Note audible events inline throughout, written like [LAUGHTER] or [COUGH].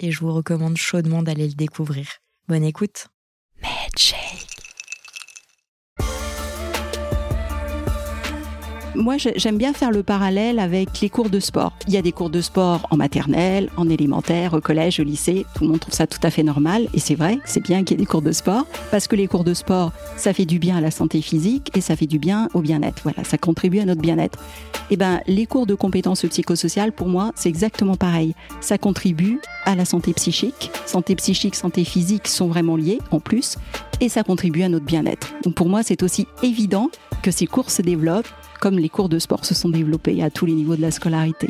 et je vous recommande chaudement d'aller le découvrir. Bonne écoute. Moi, j'aime bien faire le parallèle avec les cours de sport. Il y a des cours de sport en maternelle, en élémentaire, au collège, au lycée. Tout le monde trouve ça tout à fait normal. Et c'est vrai, c'est bien qu'il y ait des cours de sport. Parce que les cours de sport, ça fait du bien à la santé physique et ça fait du bien au bien-être. Voilà, ça contribue à notre bien-être. Et eh ben, les cours de compétences psychosociales, pour moi, c'est exactement pareil. Ça contribue à la santé psychique. Santé psychique, santé physique sont vraiment liés en plus. Et ça contribue à notre bien-être. Donc pour moi, c'est aussi évident que ces cours se développent comme les cours de sport se sont développés à tous les niveaux de la scolarité.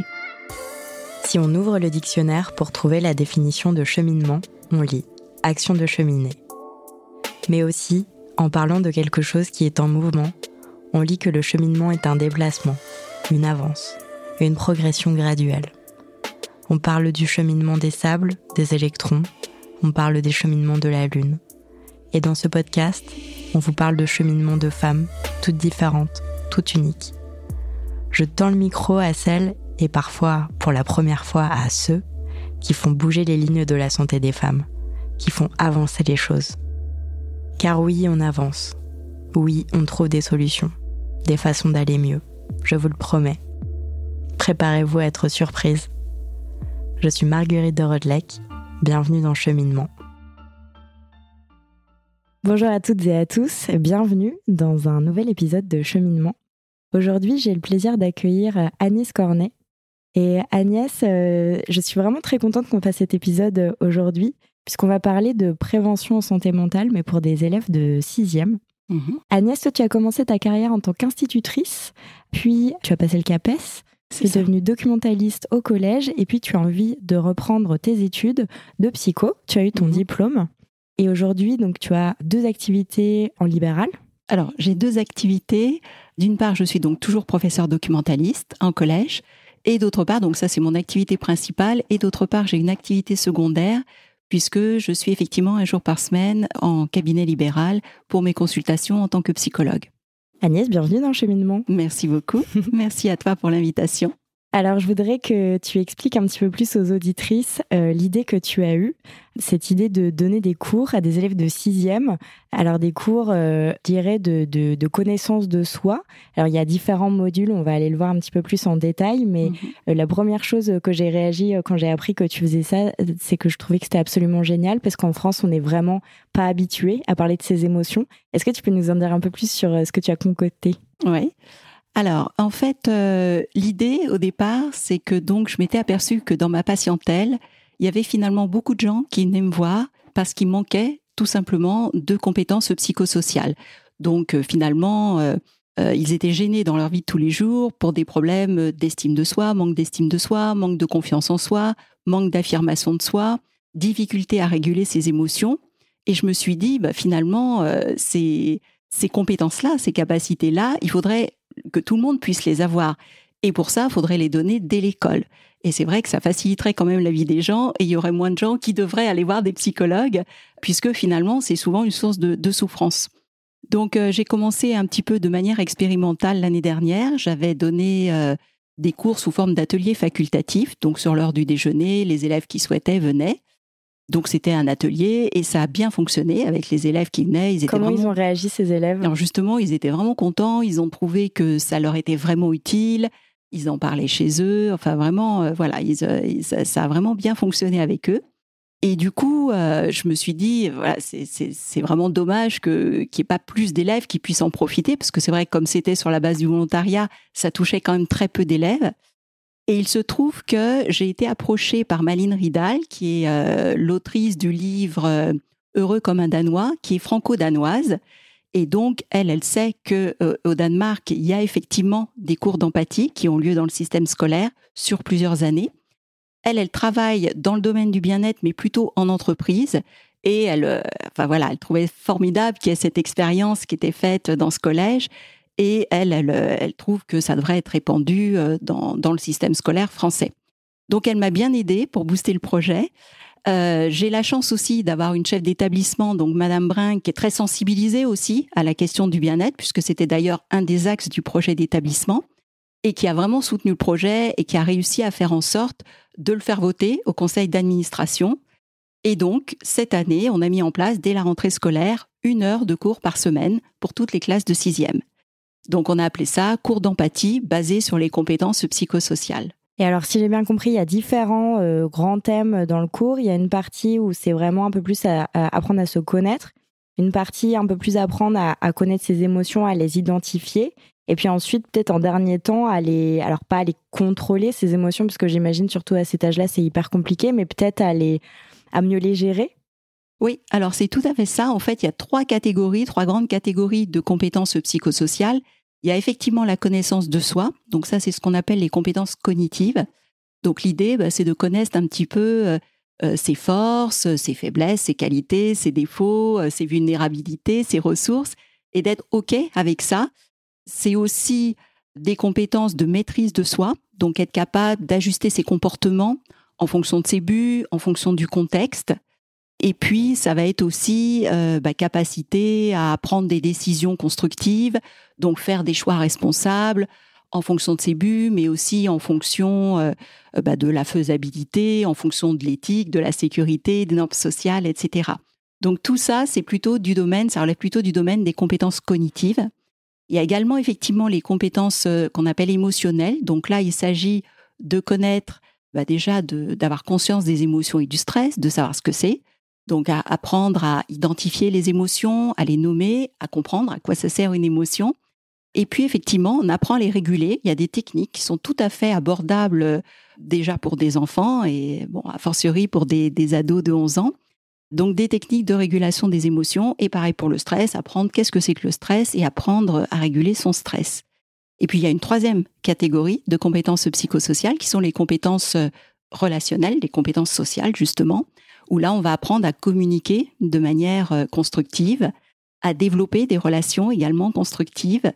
Si on ouvre le dictionnaire pour trouver la définition de cheminement, on lit action de cheminer. Mais aussi, en parlant de quelque chose qui est en mouvement, on lit que le cheminement est un déplacement, une avance, une progression graduelle. On parle du cheminement des sables, des électrons, on parle des cheminements de la Lune. Et dans ce podcast, on vous parle de cheminement de femmes, toutes différentes, toute unique. Je tends le micro à celles, et parfois pour la première fois à ceux, qui font bouger les lignes de la santé des femmes, qui font avancer les choses. Car oui, on avance. Oui, on trouve des solutions, des façons d'aller mieux, je vous le promets. Préparez-vous à être surprise. Je suis Marguerite de Rodelec, bienvenue dans Cheminement. Bonjour à toutes et à tous, bienvenue dans un nouvel épisode de Cheminement. Aujourd'hui, j'ai le plaisir d'accueillir euh, Agnès Cornet. Et Agnès, euh, je suis vraiment très contente qu'on fasse cet épisode euh, aujourd'hui, puisqu'on va parler de prévention en santé mentale, mais pour des élèves de sixième. Mhm. Agnès, toi, tu as commencé ta carrière en tant qu'institutrice, puis tu as passé le CAPES, tu es devenue documentaliste au collège, et puis tu as envie de reprendre tes études de psycho. Tu as eu ton mhm. diplôme. Et aujourd'hui, donc, tu as deux activités en libéral. Alors, j'ai deux activités. D'une part, je suis donc toujours professeur documentaliste en collège. Et d'autre part, donc ça c'est mon activité principale. Et d'autre part, j'ai une activité secondaire puisque je suis effectivement un jour par semaine en cabinet libéral pour mes consultations en tant que psychologue. Agnès, bienvenue dans cheminement. Merci beaucoup. [LAUGHS] Merci à toi pour l'invitation. Alors, je voudrais que tu expliques un petit peu plus aux auditrices euh, l'idée que tu as eue, cette idée de donner des cours à des élèves de sixième. Alors, des cours, euh, je dirais, de, de, connaissance de soi. Alors, il y a différents modules, on va aller le voir un petit peu plus en détail, mais mhm. euh, la première chose que j'ai réagi quand j'ai appris que tu faisais ça, c'est que je trouvais que c'était absolument génial, parce qu'en France, on n'est vraiment pas habitué à parler de ses émotions. Est-ce que tu peux nous en dire un peu plus sur ce que tu as concocté? Oui. Alors, en fait, euh, l'idée au départ, c'est que donc je m'étais aperçue que dans ma patientèle, il y avait finalement beaucoup de gens qui venaient me voir parce qu'il manquait tout simplement de compétences psychosociales. Donc, euh, finalement, euh, ils étaient gênés dans leur vie de tous les jours pour des problèmes d'estime de soi, manque d'estime de soi, manque de confiance en soi, manque d'affirmation de soi, difficulté à réguler ses émotions. Et je me suis dit, bah, finalement, ces, ces compétences-là, ces capacités-là, il faudrait que tout le monde puisse les avoir. Et pour ça, il faudrait les donner dès l'école. Et c'est vrai que ça faciliterait quand même la vie des gens et il y aurait moins de gens qui devraient aller voir des psychologues, puisque finalement, c'est souvent une source de, souffrance. Donc, euh, j'ai commencé un petit peu de manière expérimentale l'année dernière. J'avais donné euh, des cours sous forme d'ateliers facultatifs. Donc, sur l'heure du déjeuner, les élèves qui souhaitaient venaient. Donc c'était un atelier et ça a bien fonctionné avec les élèves qui venaient. Ils Comment ils ont réagi ces élèves? Alors justement, ils étaient vraiment contents. Ils ont trouvé que ça leur était vraiment utile. Ils en parlaient chez eux. Enfin vraiment, euh, voilà, euh, ça, a vraiment bien fonctionné avec eux. Et du coup, euh, je me suis dit, voilà, c'est vraiment dommage qu'il n'y ait pas plus d'élèves qui puissent en profiter, parce que c'est vrai que comme c'était sur la base du volontariat, ça touchait quand même très peu d'élèves. Et il se trouve que j'ai été approchée par Maline Ridal, qui est euh, l'autrice du livre euh, Heureux comme un Danois, qui est franco-danoise. Et donc, elle, elle sait que euh, au Danemark, il y a effectivement des cours d'empathie qui ont lieu dans le système scolaire sur plusieurs années. Elle, elle travaille dans le domaine du bien-être, mais plutôt en entreprise. Et elle, enfin voilà, elle trouvait formidable qu'il y ait cette expérience qui était faite dans ce collège. Et elle, elle, elle trouve que ça devrait être répandu dans, dans le système scolaire français. Donc elle m'a bien aidée pour booster le projet. Euh, j'ai la chance aussi d'avoir une chef d'établissement, donc Madame Brun, qui est très sensibilisée aussi à la question du bien-être, puisque c'était d'ailleurs un des axes du projet d'établissement, et qui a vraiment soutenu le projet et qui a réussi à faire en sorte de le faire voter au conseil d'administration. Et donc, cette année, on a mis en place, dès la rentrée scolaire, une heure de cours par semaine pour toutes les classes de sixième. Donc, on a appelé ça cours d'empathie basé sur les compétences psychosociales. Et alors, si j'ai bien compris, il y a différents euh, grands thèmes dans le cours. Il y a une partie où c'est vraiment un peu plus à, apprendre à se connaître, une partie un peu plus apprendre à, connaître ses émotions, à les identifier. Et puis ensuite, peut-être en dernier temps, à les, alors pas à les contrôler, ces émotions, parce que j'imagine surtout à cet âge-là, c'est hyper compliqué, mais peut-être à, les, à mieux les gérer. Oui, alors c'est tout à fait ça. En fait, il y a trois catégories, trois grandes catégories de compétences psychosociales. Il y a effectivement la connaissance de soi. Donc ça, c'est ce qu'on appelle les compétences cognitives. Donc l'idée, bah, c'est de connaître un petit peu euh, euh, ses forces, ses faiblesses, ses qualités, ses défauts, euh, ses vulnérabilités, ses ressources, et d'être OK avec ça. C'est aussi des compétences de maîtrise de soi, donc être capable d'ajuster ses comportements en fonction de ses buts, en fonction du contexte, et puis, ça va être aussi euh, bah, capacité à prendre des décisions constructives, donc faire des choix responsables en fonction de ses buts, mais aussi en fonction euh, euh, bah, de la faisabilité, en fonction de l'éthique, de la sécurité, des normes sociales, etc. Donc tout ça, c'est plutôt du domaine, ça relève plutôt du domaine des compétences cognitives. Il y a également effectivement les compétences qu'on appelle émotionnelles. Donc là, il s'agit de connaître bah, déjà d'avoir conscience des émotions et du stress, de savoir ce que c'est, donc à apprendre à identifier les émotions, à les nommer, à comprendre à quoi ça sert une émotion. Et puis effectivement, on apprend à les réguler. Il y a des techniques qui sont tout à fait abordables euh, déjà pour des enfants et bon, a fortiori pour des, ados de 11 ans. Donc des techniques de régulation des émotions et pareil pour le stress, apprendre qu'est-ce que c'est que le stress et apprendre à réguler son stress. Et puis il y a une troisième catégorie de compétences psychosociales qui sont les compétences euh, relationnelles, les compétences sociales justement où là, on va apprendre à communiquer de manière euh, constructive, à développer des relations également constructives,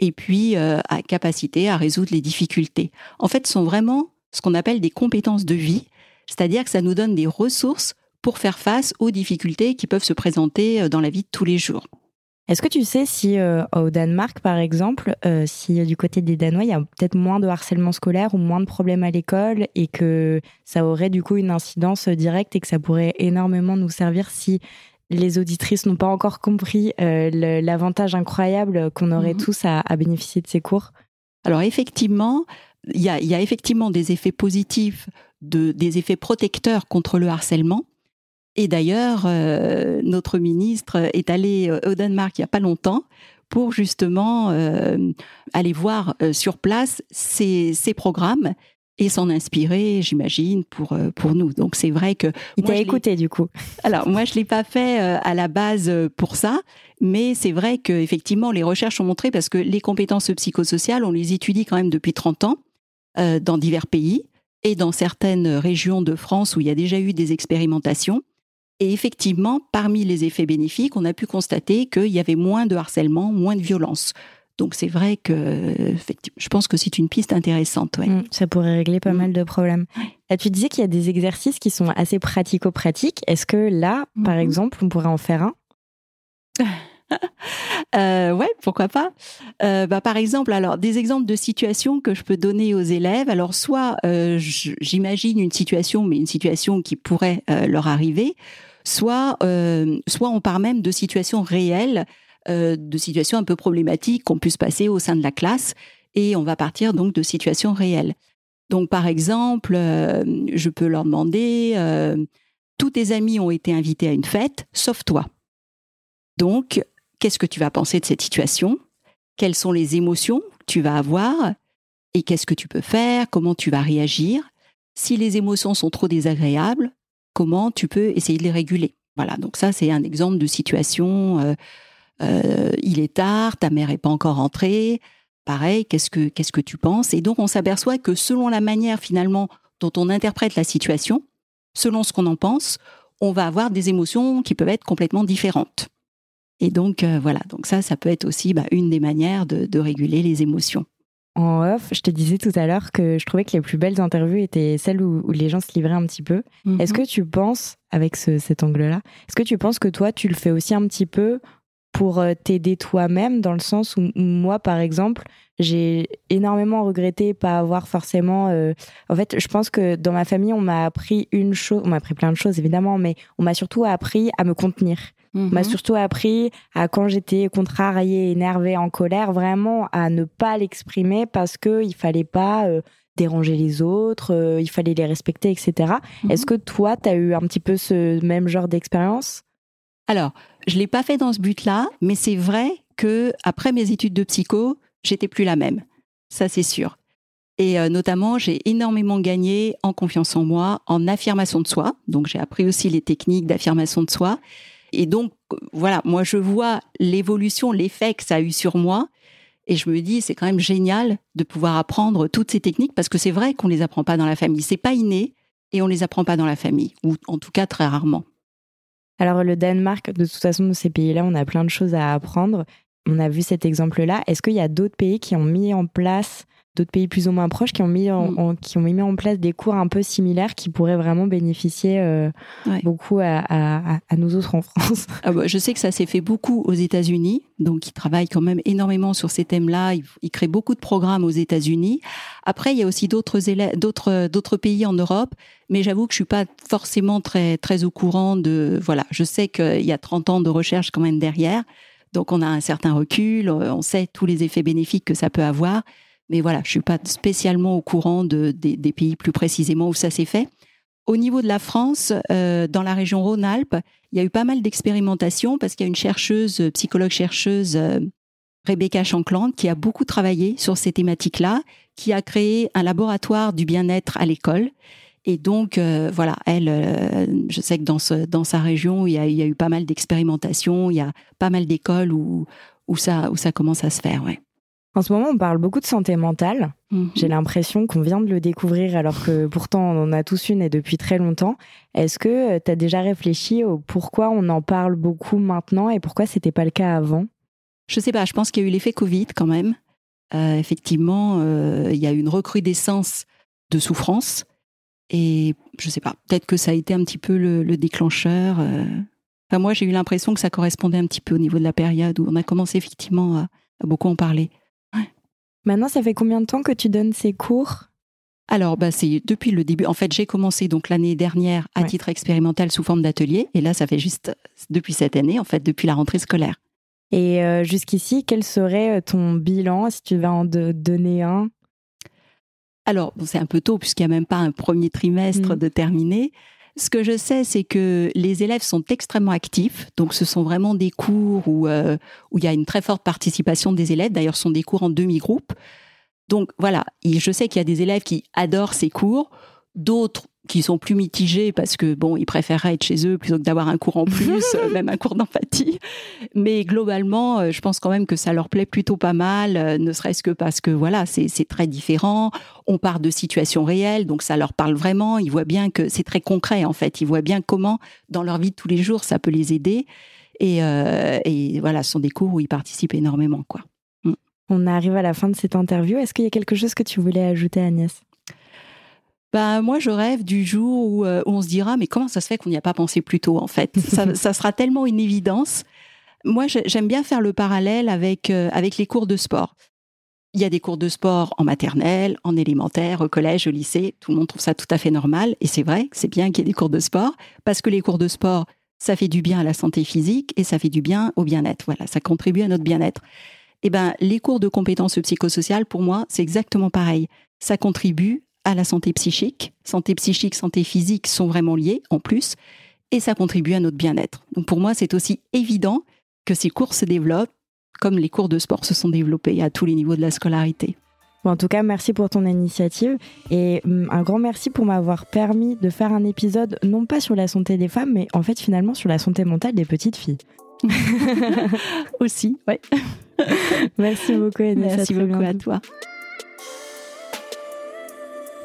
et puis euh, à capacité à résoudre les difficultés. En fait, ce sont vraiment ce qu'on appelle des compétences de vie, c'est-à-dire que ça nous donne des ressources pour faire face aux difficultés qui peuvent se présenter euh, dans la vie de tous les jours. Est-ce que tu sais si euh, au Danemark, par exemple, euh, si du côté des Danois, il y a peut-être moins de harcèlement scolaire ou moins de problèmes à l'école et que ça aurait du coup une incidence directe et que ça pourrait énormément nous servir si les auditrices n'ont pas encore compris euh, l'avantage incroyable qu'on aurait mhm. tous à, bénéficier de ces cours? Alors effectivement, il y a, effectivement des effets positifs, des effets protecteurs contre le harcèlement. Et d'ailleurs, euh, notre ministre est allé euh, au Danemark il n'y a pas longtemps pour justement euh, aller voir sur place ces, ces programmes et s'en inspirer, j'imagine, pour pour nous. Donc c'est vrai que il t'a écouté du coup. [LAUGHS] Alors moi je l'ai pas fait à la base pour ça, mais c'est vrai que effectivement les recherches ont montré parce que les compétences psychosociales on les étudie quand même depuis 30 ans dans divers pays et dans certaines régions de France où il y a déjà eu des expérimentations. Et effectivement, parmi les effets bénéfiques, on a pu constater qu'il y avait moins de harcèlement, moins de violence. Donc c'est vrai que je pense que c'est une piste intéressante. Mmh, ça pourrait régler pas mmh. mal de problèmes. tu disais qu'il y a des exercices qui sont assez pratico-pratiques. Est-ce que là, par mmh. exemple, on pourrait en faire un? [LAUGHS] euh, ouais, pourquoi pas. Euh, bah, par exemple, alors des exemples de situations que je peux donner aux élèves. Alors soit euh, j'imagine une situation, mais une situation qui pourrait euh, leur arriver, soit soit on part même de situations réelles, de situations un peu problématiques qu'on puisse passer au sein de la classe, et on va partir donc de situations réelles. Donc par exemple, je peux leur demander tous tes amis ont été invités à une fête, sauf toi. Donc, qu'est-ce que tu vas penser de cette situation, quelles sont les émotions que tu vas avoir? Et qu'est-ce que tu peux faire, comment tu vas réagir? Si les émotions sont trop désagréables, comment tu peux essayer de les réguler? Voilà, donc ça c'est un exemple de situation. Euh, euh, il est tard, ta mère n'est pas encore rentrée. Pareil, qu'est-ce que qu'est-ce que tu penses? Et donc on s'aperçoit que selon la manière finalement dont on interprète la situation, selon ce qu'on en pense, on va avoir des émotions qui peuvent être complètement différentes. Et donc euh, voilà, donc ça, ça peut être aussi bah, une des manières de, réguler les émotions. En off, je te disais tout à l'heure que je trouvais que les plus belles interviews étaient celles où, les gens se livraient un petit peu. Mhm. Est-ce que tu penses, avec cet angle-là, est-ce que tu penses que toi, tu le fais aussi un petit peu pour euh, t'aider toi-même, dans le sens où moi, par exemple, j'ai énormément regretté pas avoir forcément. Euh, en fait, je pense que dans ma famille, on m'a appris une chose, on m'a appris plein de choses évidemment, mais on m'a surtout appris à me contenir. On m'a mhm. surtout appris à quand j'étais contrariée, énervée, en colère, vraiment à ne pas l'exprimer parce que il fallait pas euh, déranger les autres, euh, il fallait les respecter, etc. Mhm. Est-ce que toi, tu as eu un petit peu ce même genre d'expérience? Alors, je l'ai pas fait dans ce but-là, mais c'est vrai que après mes études de psycho, j'étais plus la même. Ça, c'est sûr. Et euh, notamment, j'ai énormément gagné en confiance en moi, en affirmation de soi. Donc, j'ai appris aussi les techniques d'affirmation de soi. Et donc, voilà, moi, je vois l'évolution, l'effet que ça a eu sur moi. Et je me dis, c'est quand même génial de pouvoir apprendre toutes ces techniques parce que c'est vrai qu'on les apprend pas dans la famille. C'est pas inné et on les apprend pas dans la famille, ou en tout cas très rarement. Alors, le Danemark, de toute façon, dans ces pays-là, on a plein de choses à apprendre on a vu cet exemple-là. Est-ce qu'il y a d'autres pays qui ont mis en place, d'autres pays plus ou moins proches, qui ont, mis en, mm. qui ont mis en place des cours un peu similaires qui pourraient vraiment bénéficier euh, beaucoup à, nous autres en France [LAUGHS] ah bah, Je sais que ça s'est fait beaucoup aux États-Unis, donc ils travaillent quand même énormément sur ces thèmes-là. Ils, créent beaucoup de programmes aux États-Unis. Après, il y a aussi d'autres d'autres d'autres pays en Europe, mais j'avoue que je suis pas forcément très très au courant de. Voilà, je sais qu'il y a 30 ans de recherche quand même derrière. Donc on a un certain recul, on sait tous les effets bénéfiques que ça peut avoir. Mais voilà, je suis pas spécialement au courant de, des, pays plus précisément où ça s'est fait. Au niveau de la France, euh, dans la région Rhône-Alpes, il y a eu pas mal d'expérimentations parce qu'il y a une chercheuse, psychologue chercheuse, euh, Rebecca Shankland, qui a beaucoup travaillé sur ces thématiques-là, qui a créé un laboratoire du bien-être à l'école et donc, euh, voilà, elle, euh, je sais que dans, ce, dans sa région, il y, a, il y a eu pas mal d'expérimentations, il y a pas mal d'écoles où, où, ça, où ça commence à se faire, ouais. En ce moment, on parle beaucoup de santé mentale. Mhm. J'ai l'impression qu'on vient de le découvrir alors que pourtant on en a tous une et depuis très longtemps. Est-ce que euh, tu as déjà réfléchi au pourquoi on en parle beaucoup maintenant et pourquoi c'était pas le cas avant? Je sais pas, je pense qu'il y a eu l'effet Covid quand même. effectivement, il y a eu une recrudescence de souffrance et je sais pas, peut-être que ça a été un petit peu le, déclencheur. Euh. Enfin, moi, j'ai eu l'impression que ça correspondait un petit peu au niveau de la période où on a commencé effectivement à, beaucoup en parler. Maintenant, ça fait combien de temps que tu donnes ces cours? Alors, bah, c'est depuis le début. En fait, j'ai commencé donc l'année dernière à titre expérimental sous forme d'atelier, et là, ça fait juste depuis cette année, en fait, depuis la rentrée scolaire. Et euh, jusqu'ici, quel serait euh, ton bilan, si tu vas en donner un? Alors, c'est un peu tôt puisqu'il n'y a même pas un premier trimestre mm. de terminé. Ce que je sais, c'est que les élèves sont extrêmement actifs. Donc, ce sont vraiment des cours où, euh, où il y a une très forte participation des élèves. D'ailleurs, ce sont des cours en demi-groupe. Donc, voilà. je sais qu'il y a des élèves qui adorent ces cours. D'autres qui sont plus mitigés parce que bon, ils préféreraient être chez eux plutôt que d'avoir un cours en plus, [LAUGHS] euh, même un cours d'empathie. Mais globalement, euh, je pense quand même que ça leur plaît plutôt pas mal, euh, ne serait-ce que parce que voilà, c'est très différent. On part de situations réelles, donc ça leur parle vraiment. Ils voient bien que c'est très concret en fait. Ils voient bien comment dans leur vie de tous les jours ça peut les aider. Et, et voilà, ce sont des cours où ils participent énormément, quoi. Mm. On arrive à la fin de cette interview. Est-ce qu'il y a quelque chose que tu voulais ajouter, Agnès? Bah, moi, je rêve du jour euh, où, on se dira, mais comment ça se fait qu'on n'y a pas pensé plus tôt, en fait? [LAUGHS] Ça, sera tellement une évidence. Moi, j'aime bien faire le parallèle avec, euh, avec les cours de sport. Il y a des cours de sport en maternelle, en élémentaire, au collège, au lycée. Tout le monde trouve ça tout à fait normal. Et c'est vrai, c'est bien qu'il y ait des cours de sport, parce que les cours de sport, ça fait du bien à la santé physique et ça fait du bien au bien-être. Voilà, ça contribue à notre bien-être. Eh ben, les cours de compétences psychosociales, pour moi, c'est exactement pareil. Ça contribue à la santé psychique. Santé psychique, santé physique sont vraiment liées en plus, et ça contribue à notre bien-être. Donc pour moi, c'est aussi évident que ces cours se développent comme les cours de sport se sont développés à tous les niveaux de la scolarité. en tout cas, merci pour ton initiative et hum, un grand merci pour m'avoir permis de faire un épisode non pas sur la santé des femmes, mais en fait finalement sur la santé mentale des petites filles. [LAUGHS] [LAUGHS] Aussi, ouais. merci beaucoup, Merci beaucoup à toi.